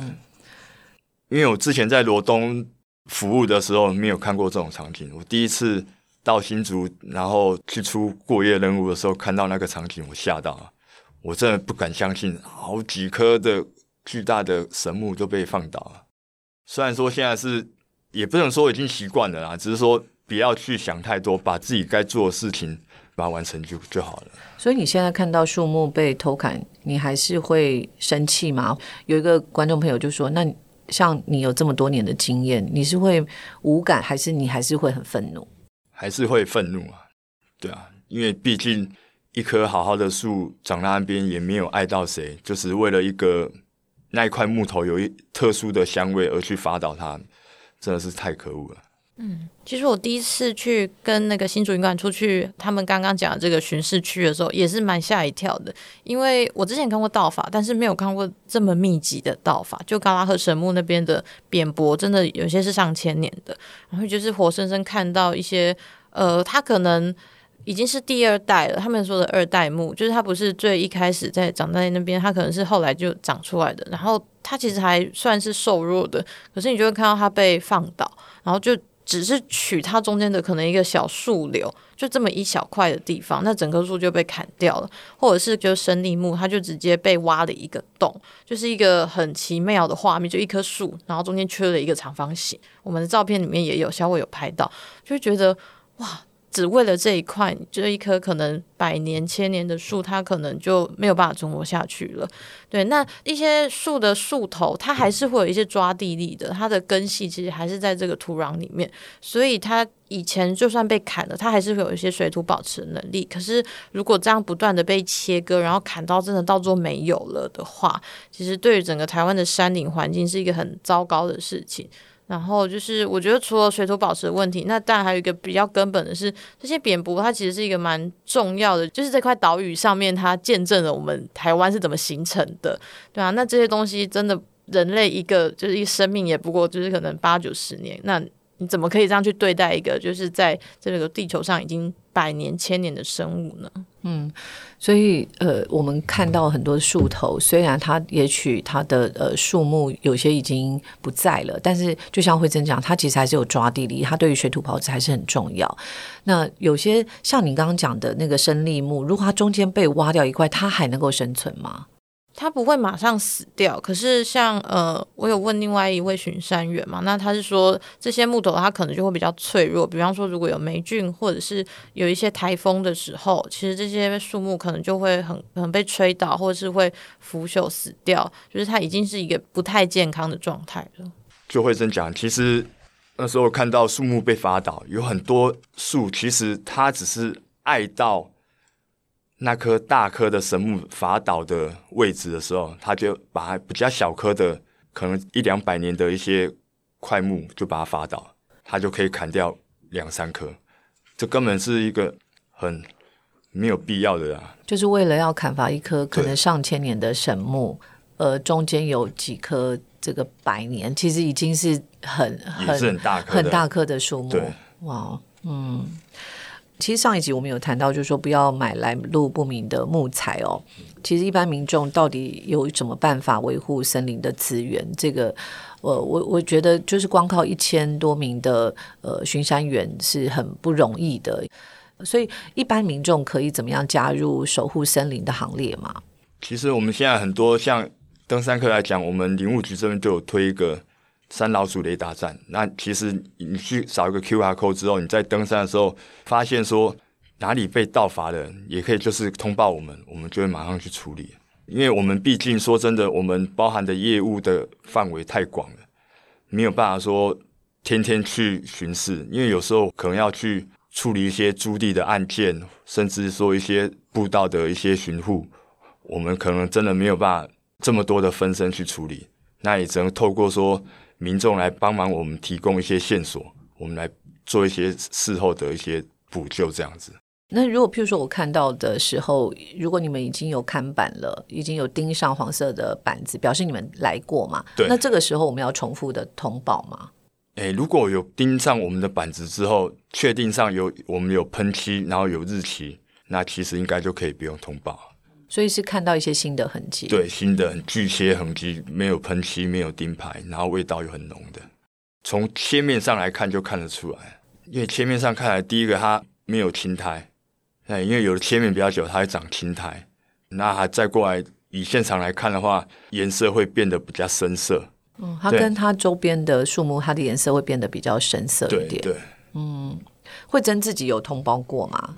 [SPEAKER 4] 因为我之前在罗东服务的时候，没有看过这种场景。我第一次到新竹，然后去出过夜任务的时候，看到那个场景，我吓到了。我真的不敢相信，好几棵的巨大的神木都被放倒了。虽然说现在是，也不能说已经习惯了啦，只是说不要去想太多，把自己该做的事情把它完成就就好了。
[SPEAKER 2] 所以你现在看到树木被偷砍，你还是会生气吗？有一个观众朋友就说：“那像你有这么多年的经验，你是会无感，还是你还是会很愤怒？”
[SPEAKER 4] 还是会愤怒啊，对啊，因为毕竟一棵好好的树长在那边，也没有爱到谁，就是为了一个那一块木头有一特殊的香味而去伐倒它，真的是太可恶了。
[SPEAKER 3] 嗯其实我第一次去跟那个新竹云馆出去，他们刚刚讲的这个巡视区的时候，也是蛮吓一跳的。因为我之前看过道法，但是没有看过这么密集的道法。就高拉和神木那边的扁柏，真的有些是上千年的。然后就是活生生看到一些，呃，它可能已经是第二代了。他们说的二代木，就是它不是最一开始在长在那边，它可能是后来就长出来的。然后它其实还算是瘦弱的，可是你就会看到它被放倒，然后就。只是取它中间的可能一个小树瘤，就这么一小块的地方，那整棵树就被砍掉了，或者是就生立木，它就直接被挖了一个洞，就是一个很奇妙的画面，就一棵树，然后中间缺了一个长方形。我们的照片里面也有，稍微有拍到，就觉得哇。只为了这一块，这一棵可能百年、千年的树，它可能就没有办法存活下去了。对，那一些树的树头，它还是会有一些抓地力的，它的根系其实还是在这个土壤里面，所以它以前就算被砍了，它还是会有一些水土保持能力。可是如果这样不断的被切割，然后砍到真的到做没有了的话，其实对于整个台湾的山林环境是一个很糟糕的事情。然后就是，我觉得除了水土保持的问题，那当然还有一个比较根本的是，这些蝙蝠它其实是一个蛮重要的，就是这块岛屿上面它见证了我们台湾是怎么形成的，对啊，那这些东西真的人类一个就是一生命也不过就是可能八九十年，那你怎么可以这样去对待一个就是在这个地球上已经百年千年的生物呢？
[SPEAKER 2] 嗯，所以呃，我们看到很多树头，虽然它也许它的呃树木有些已经不在了，但是就像慧珍讲，它其实还是有抓地力，它对于水土保持还是很重要。那有些像你刚刚讲的那个生力木，如果它中间被挖掉一块，它还能够生存吗？
[SPEAKER 3] 它不会马上死掉，可是像呃，我有问另外一位巡山员嘛，那他是说这些木头它可能就会比较脆弱，比方说如果有霉菌或者是有一些台风的时候，其实这些树木可能就会很很被吹倒，或者是会腐朽死掉，就是它已经是一个不太健康的状态了。
[SPEAKER 4] 就会真讲，其实那时候看到树木被伐倒，有很多树其实它只是爱到。那棵大棵的神木伐倒的位置的时候，他就把比较小棵的，可能一两百年的一些块木就把它伐倒，他就可以砍掉两三棵，这根本是一个很没有必要的啊！
[SPEAKER 2] 就是为了要砍伐一棵可能上千年的神木，呃，中间有几棵这个百年，其实已经是很
[SPEAKER 4] 很
[SPEAKER 2] 很
[SPEAKER 4] 大棵
[SPEAKER 2] 很大棵的树木。哇，嗯。其实上一集我们有谈到，就是说不要买来路不明的木材哦。其实一般民众到底有什么办法维护森林的资源？这个，我我我觉得就是光靠一千多名的呃巡山员是很不容易的。所以一般民众可以怎么样加入守护森林的行列吗？
[SPEAKER 4] 其实我们现在很多像登山客来讲，我们林务局这边就有推一个山老鼠雷达站。那其实你去扫一个 QR code 之后，你在登山的时候发现说哪里被盗伐的，也可以就是通报我们，我们就会马上去处理。因为我们毕竟说真的，我们包含的业务的范围太广了，没有办法说天天去巡视，因为有时候可能要去处理一些租地的案件，甚至说一些步道的一些巡护。我们可能真的没有办法这么多的分身去处理，那也只能透过说民众来帮忙我们提供一些线索，我们来做一些事后的一些补救，这样子。
[SPEAKER 2] 那如果譬如说我看到的时候，如果你们已经有看板了，已经有钉上黄色的板子，表示你们来过嘛？
[SPEAKER 4] 对。
[SPEAKER 2] 那这个时候我们要重复的通报吗？
[SPEAKER 4] 诶，如果有钉上我们的板子之后，确定上有我们有喷漆，然后有日期，那其实应该就可以不用通报。
[SPEAKER 2] 所以是看到一些新的痕迹，
[SPEAKER 4] 对，新的巨切痕迹，没有喷漆，没有钉牌，然后味道又很浓的。从切面上来看就看得出来，因为切面上看来，第一个它没有青苔，那因为有的切面比较久，它会长青苔。那还再过来以现场来看的话，颜色会变得比较深色。
[SPEAKER 2] 嗯，它跟它周边的树木，它的颜色会变得比较深色一点。
[SPEAKER 4] 对，
[SPEAKER 2] 嗯，慧珍自己有通报过吗？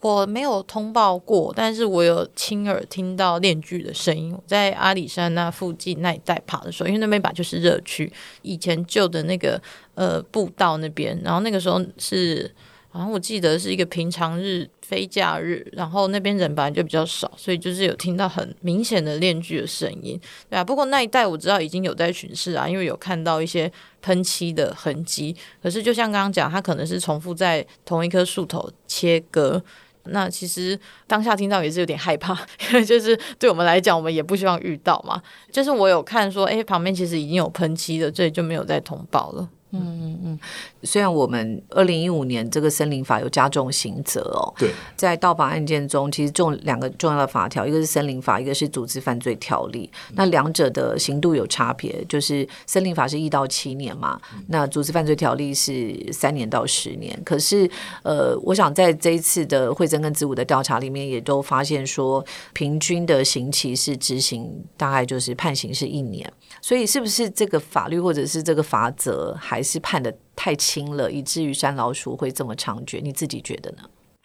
[SPEAKER 3] 我没有通报过，但是我有亲耳听到链锯的声音。在阿里山那附近那一带爬的时候，因为那边本来就是热区，以前旧的那个呃步道那边，然后那个时候是，好像我记得是一个平常日非假日，然后那边人本来就比较少，所以就是有听到很明显的链锯的声音，对啊。不过那一带我知道已经有在巡视啊，因为有看到一些喷漆的痕迹。可是就像刚刚讲，它可能是重复在同一棵树头切割。那其实当下听到也是有点害怕，因为就是对我们来讲，我们也不希望遇到嘛。就是我有看说，哎，旁边其实已经有喷漆的，这里就没有再通报了。
[SPEAKER 2] 嗯嗯嗯，虽然我们二零一五年这个森林法有加重刑责哦，
[SPEAKER 4] 对，
[SPEAKER 2] 在盗伐案件中，其实重两个重要的法条，一个是森林法，一个是组织犯罪条例。那两者的刑度有差别，就是森林法是一到七年嘛，那组织犯罪条例是三年到十年。可是，呃，我想在这一次的惠珍跟子午的调查里面，也都发现说，平均的刑期是执行大概就是判刑是一年。所以，是不是这个法律或者是这个法则还是判的太轻了，以至于山老鼠会这么猖獗？你自己觉得呢？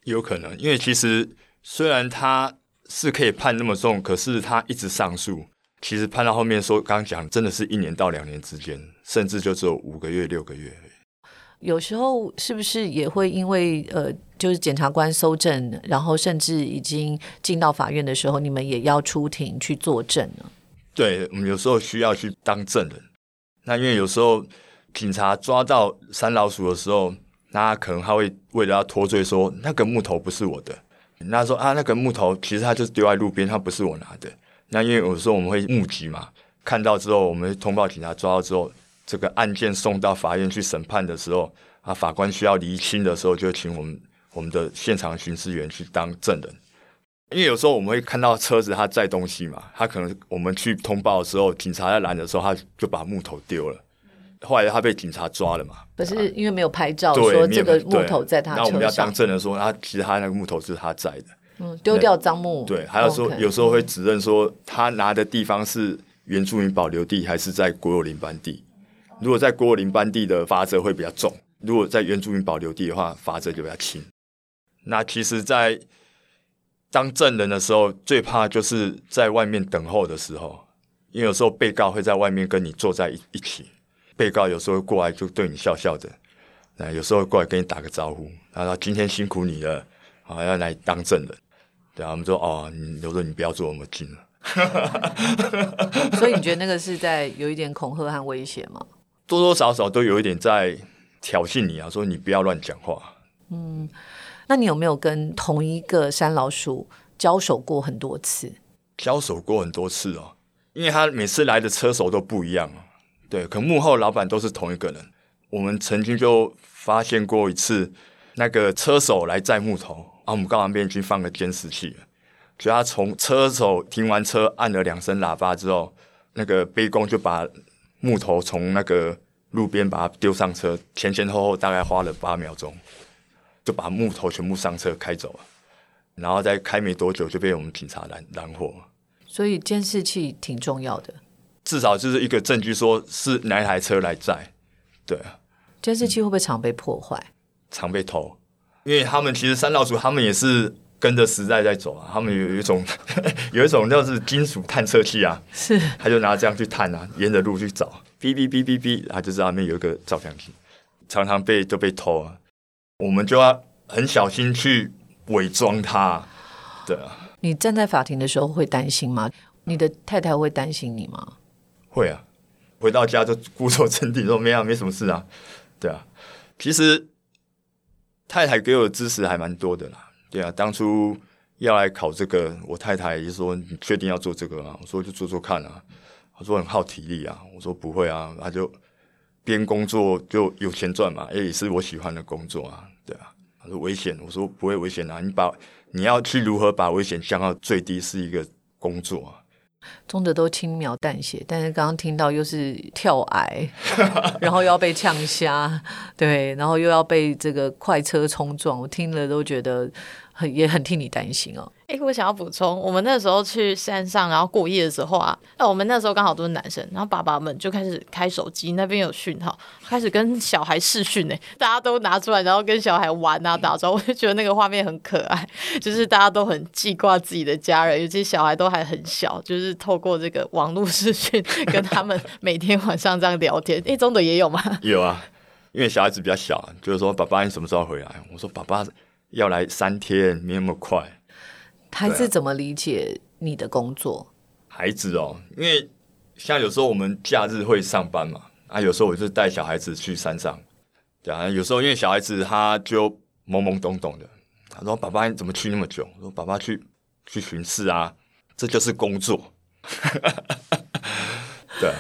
[SPEAKER 4] 有可能，因为其实虽然他是可以判那么重，可是他一直上诉，其实判到后面说，刚刚讲真的是一年到两年之间，甚至就只有五个月、六个月。
[SPEAKER 2] 有时候是不是也会因为呃，就是检察官搜证，然后甚至已经进到法院的时候，你们也要出庭去作证呢？
[SPEAKER 4] 对，我们有时候需要去当证人。那因为有时候警察抓到三老鼠的时候，那可能他会为了要脱罪，说那个木头不是我的。那说啊，那个木头其实他就是丢在路边，他不是我拿的。那因为有时候我们会目击嘛，看到之后，我们通报警察抓到之后，这个案件送到法院去审判的时候，啊，法官需要厘清的时候，就请我们我们的现场巡视员去当证人。因为有时候我们会看到车子他载东西嘛，他可能我们去通报的时候，警察在拦的时候，他就把木头丢了。后来他被警察抓了嘛？
[SPEAKER 2] 可是因为没有拍照，说这个木头在他车上。
[SPEAKER 4] 那我们要当证人说，他其实他那个木头是他在的。
[SPEAKER 2] 嗯，丢掉赃木。
[SPEAKER 4] 对，还有说有时候会指认说他拿的地方是原住民保留地还是在国有林班地。如果在国有林班地的罚则会比较重，如果在原住民保留地的话，罚则就比较轻。那其实，在当证人的时候，最怕就是在外面等候的时候，因为有时候被告会在外面跟你坐在一一起，被告有时候过来就对你笑笑的，那有时候过来跟你打个招呼，然后今天辛苦你了，啊，要来当证人，对啊，我们说哦，你有时候你不要坐那么近了，<laughs>
[SPEAKER 2] 所以你觉得那个是在有一点恐吓和威胁吗？
[SPEAKER 4] 多多少少都有一点在挑衅你啊，说你不要乱讲话，
[SPEAKER 2] 嗯。那你有没有跟同一个山老鼠交手过很多次？
[SPEAKER 4] 交手过很多次哦，因为他每次来的车手都不一样对，可幕后老板都是同一个人。我们曾经就发现过一次，那个车手来载木头，啊，我们刚好那边已经放个监视器就，他从车手停完车按了两声喇叭之后，那个背工就把木头从那个路边把它丢上车，前前后后大概花了八秒钟，就把木头全部上车开走了，然后再开没多久就被我们警察拦拦获，
[SPEAKER 2] 所以监视器挺重要的。
[SPEAKER 4] 至少就是一个证据，说是哪一台车来载，对啊，
[SPEAKER 2] 监视器会不会常被破坏？
[SPEAKER 4] 常被偷，因为他们其实三老鼠他们也是跟着时代在走啊，他们有 <laughs> 有一种有一种叫是金属探测器啊，
[SPEAKER 2] 是。
[SPEAKER 4] 他就拿这样去探啊，沿着路去找，哔哔哔哔哔，他就知道那边有一个照相机，常常被都被偷啊，我们就要很小心去伪装它，对啊，
[SPEAKER 2] 你站在法庭的时候会担心吗？你的太太会担心你吗？
[SPEAKER 4] 会啊，回到家就故作镇定说没啊，没什么事啊，对啊，其实太太给我的支持还蛮多的啦，对啊，当初要来考这个，我太太也说你确定要做这个吗？我说就做做看啊，她说很耗体力啊，我说不会啊，他就边工作就有钱赚嘛，也是我喜欢的工作啊，对啊，她说危险，我说不会危险啊，你把你要去如何把危险降到最低是一个工作啊。
[SPEAKER 2] 中的都轻描淡写，但是刚刚听到又是跳崖，<laughs> 然后又要被呛瞎，对，然后又要被这个快车冲撞，我听了都觉得很也很替你担心哦。
[SPEAKER 3] 哎，我想要补充，我们那时候去山上，然后过夜的时候啊，那我们那时候刚好都是男生，然后爸爸们就开始开手机，那边有讯号，开始跟小孩视讯呢，大家都拿出来，然后跟小孩玩啊打招呼，我就觉得那个画面很可爱，就是大家都很记挂自己的家人，尤其小孩都还很小，就是透过这个网络视讯跟他们每天晚上这样聊天。哎，中德也有吗？
[SPEAKER 4] 有啊，因为小孩子比较小，就是说爸爸你什么时候回来？我说爸爸要来三天，没那么快。
[SPEAKER 2] 孩子怎么理解你的工作？
[SPEAKER 4] 孩子哦，因为像有时候我们假日会上班嘛，啊，有时候我就带小孩子去山上，对啊，有时候因为小孩子他就懵懵懂懂的，他说：“爸爸你怎么去那么久？”我说：“爸爸去去巡视啊，这就是工作。<laughs> ”对，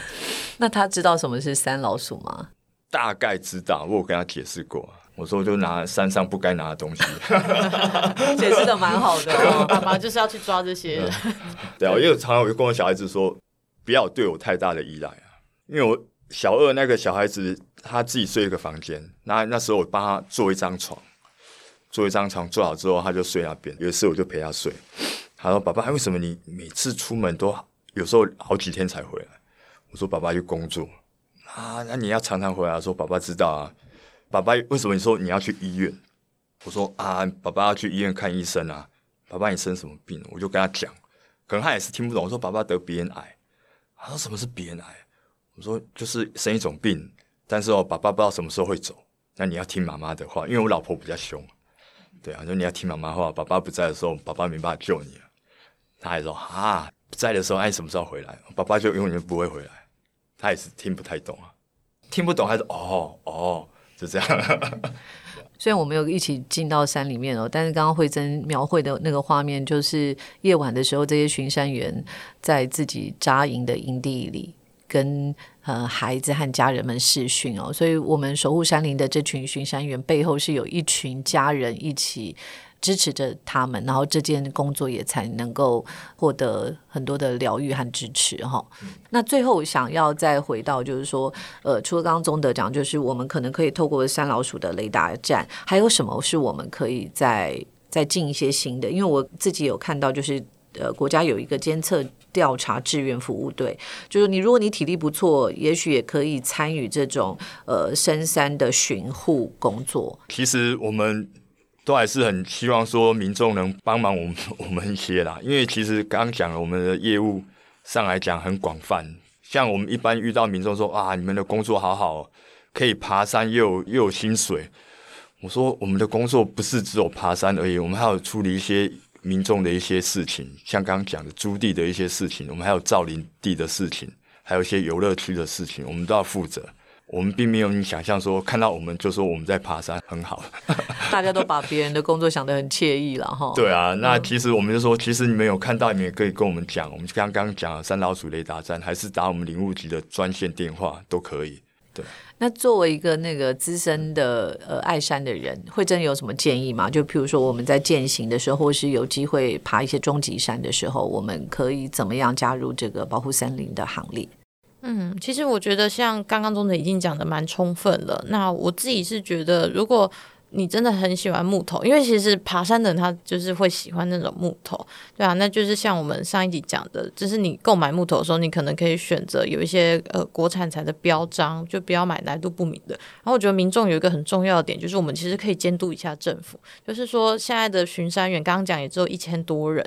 [SPEAKER 2] 那他知道什么是三老鼠吗？
[SPEAKER 4] 大概知道，我有跟他解释过。我说，就拿山上不该拿的东西，<laughs>
[SPEAKER 2] 解释的蛮好的。<laughs>
[SPEAKER 3] 爸爸就是要去抓这些。<laughs>
[SPEAKER 4] 对啊，因为常常我就跟我小孩子说，不要对我太大的依赖啊。因为我小二那个小孩子，他自己睡一个房间，那那时候我帮他做一张床，做一张床做好之后，他就睡那边。有一次我就陪他睡，他说：“爸爸，为什么你每次出门都有时候好几天才回来？”我说：“爸爸去工作啊，那你要常常回来。”说：“爸爸知道啊。”爸爸，为什么你说你要去医院？我说啊，爸爸要去医院看医生啊。爸爸，你生什么病？我就跟他讲，可能他也是听不懂。我说爸爸得鼻咽癌。他说什么是鼻咽癌？我说就是生一种病，但是哦，爸爸不知道什么时候会走。那你要听妈妈的话，因为我老婆比较凶。对啊，说你要听妈妈话。爸爸不在的时候，爸爸没办法救你了。他还说啊，在的时候，哎，什么时候回来？爸爸就永远不会回来。他也是听不太懂啊，听不懂还是哦哦。就这样。<laughs>
[SPEAKER 2] 虽然我们有一起进到山里面哦，但是刚刚慧珍描绘的那个画面，就是夜晚的时候，这些巡山员在自己扎营的营地里，跟呃孩子和家人们视讯哦。所以，我们守护山林的这群巡山员背后，是有一群家人一起。支持着他们，然后这件工作也才能够获得很多的疗愈和支持哈。那最后想要再回到，就是说，呃，除了刚刚宗德讲，就是我们可能可以透过山老鼠的雷达站，还有什么是我们可以再再进一些新的？因为我自己有看到，就是呃，国家有一个监测调查志愿服务队，就是你如果你体力不错，也许也可以参与这种呃深山的巡护工作。
[SPEAKER 4] 其实我们。都还是很希望说民众能帮忙我们 <laughs> 我们一些啦，因为其实刚刚讲了我们的业务上来讲很广泛，像我们一般遇到民众说啊，你们的工作好好，可以爬山又又有薪水。我说我们的工作不是只有爬山而已，我们还有处理一些民众的一些事情，像刚刚讲的租地的一些事情，我们还有造林地的事情，还有一些游乐区的事情，我们都要负责。我们并没有你想象说看到我们就说我们在爬山很好，
[SPEAKER 2] 大家都把别人的工作想得很惬意了哈。
[SPEAKER 4] 对啊，那其实我们就说，其实你们有看到，你们也可以跟我们讲。我们刚刚讲三老鼠雷达站，还是打我们领务局的专线电话都可以。对，
[SPEAKER 2] 那作为一个那个资深的呃爱山的人，会真有什么建议吗？就譬如说我们在践行的时候，或是有机会爬一些终极山的时候，我们可以怎么样加入这个保护森林的行列？
[SPEAKER 3] 嗯，其实我觉得像刚刚中的已经讲的蛮充分了。那我自己是觉得，如果你真的很喜欢木头，因为其实爬山的人他就是会喜欢那种木头，对啊，那就是像我们上一集讲的，就是你购买木头的时候，你可能可以选择有一些呃国产材的标章，就不要买来路不明的。然后我觉得民众有一个很重要的点，就是我们其实可以监督一下政府，就是说现在的巡山员刚刚讲也只有一千多人。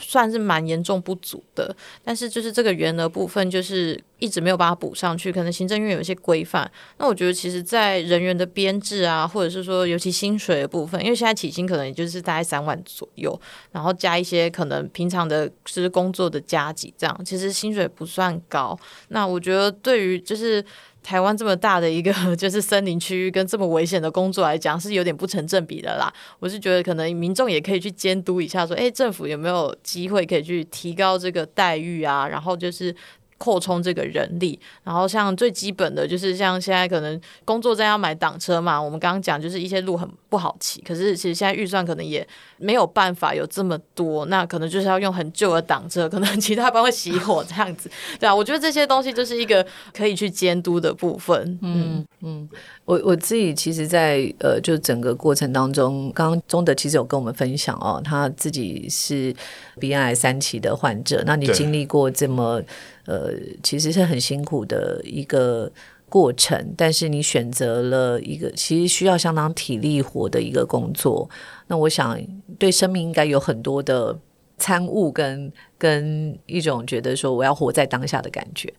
[SPEAKER 3] 算是蛮严重不足的，但是就是这个原额部分，就是一直没有把它补上去，可能行政院有一些规范。那我觉得，其实，在人员的编制啊，或者是说，尤其薪水的部分，因为现在起薪可能也就是大概三万左右，然后加一些可能平常的就是工作的加急，这样其实薪水不算高。那我觉得，对于就是。台湾这么大的一个 <laughs> 就是森林区域，跟这么危险的工作来讲，是有点不成正比的啦。我是觉得可能民众也可以去监督一下，说，哎，政府有没有机会可以去提高这个待遇啊？然后就是。扩充这个人力，然后像最基本的就是像现在可能工作站要买挡车嘛，我们刚刚讲就是一些路很不好骑，可是其实现在预算可能也没有办法有这么多，那可能就是要用很旧的挡车，<laughs> 可能其他班会熄火这样子，对啊，我觉得这些东西就是一个可以去监督的部分。嗯
[SPEAKER 2] 嗯，我我自己其实，在呃就整个过程当中，刚刚中德其实有跟我们分享哦，他自己是鼻癌三期的患者，那你经历过这么。呃，其实是很辛苦的一个过程，但是你选择了一个其实需要相当体力活的一个工作，那我想对生命应该有很多的参悟跟跟一种觉得说我要活在当下的感觉。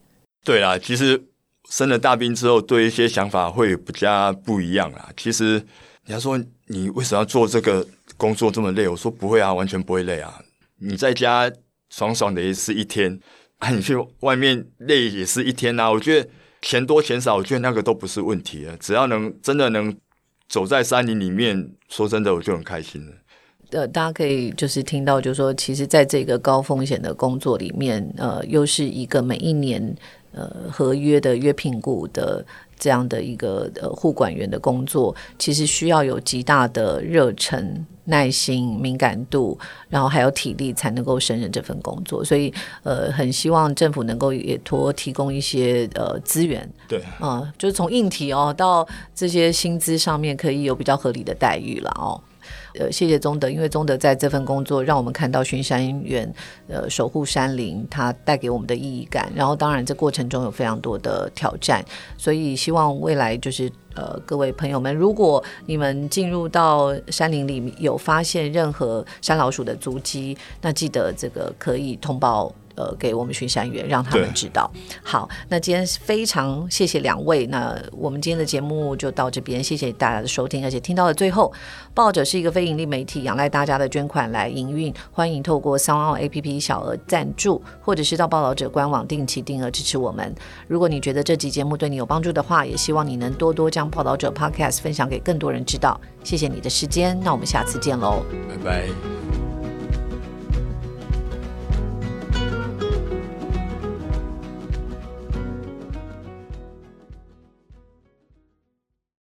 [SPEAKER 4] 对啦，其实生了大病之后，对一些想法会比较不一样啦。其实你要说你为什么要做这个工作这么累？我说不会啊，完全不会累啊。你在家爽爽的也是一天。啊，<laughs> 你去外面累也是一天呐。我觉得钱多钱少，我觉得那个都不是问题啊。只要能真的能走在山林里面，说真的，我就很开心了。
[SPEAKER 2] 呃，大家可以就是听到，就是说，其实在这个高风险的工作里面，呃，又是一个每一年呃合约的约评估的。这样的一个呃护管员的工作，其实需要有极大的热忱、耐心、敏感度，然后还有体力，才能够胜任这份工作。所以，呃，很希望政府能够也多提供一些呃资源，
[SPEAKER 4] 对，
[SPEAKER 2] 啊，就是从硬体哦到这些薪资上面，可以有比较合理的待遇了哦。呃，谢谢宗德，因为宗德在这份工作让我们看到巡山员呃守护山林，它带给我们的意义感。然后，当然这过程中有非常多的挑战，所以希望未来就是呃各位朋友们，如果你们进入到山林里有发现任何山老鼠的足迹，那记得这个可以通报。呃，给我们巡山员，让他们知道。好，那今天非常谢谢两位。那我们今天的节目就到这边，谢谢大家的收听。而且听到了最后，报者是一个非盈利媒体，仰赖大家的捐款来营运。欢迎透过三奥 A P P 小额赞助，或者是到报道者官网定期定额支持我们。如果你觉得这集节目对你有帮助的话，也希望你能多多将报道者 Podcast 分享给更多人知道。谢谢你的时间，那我们下次见喽，
[SPEAKER 4] 拜拜。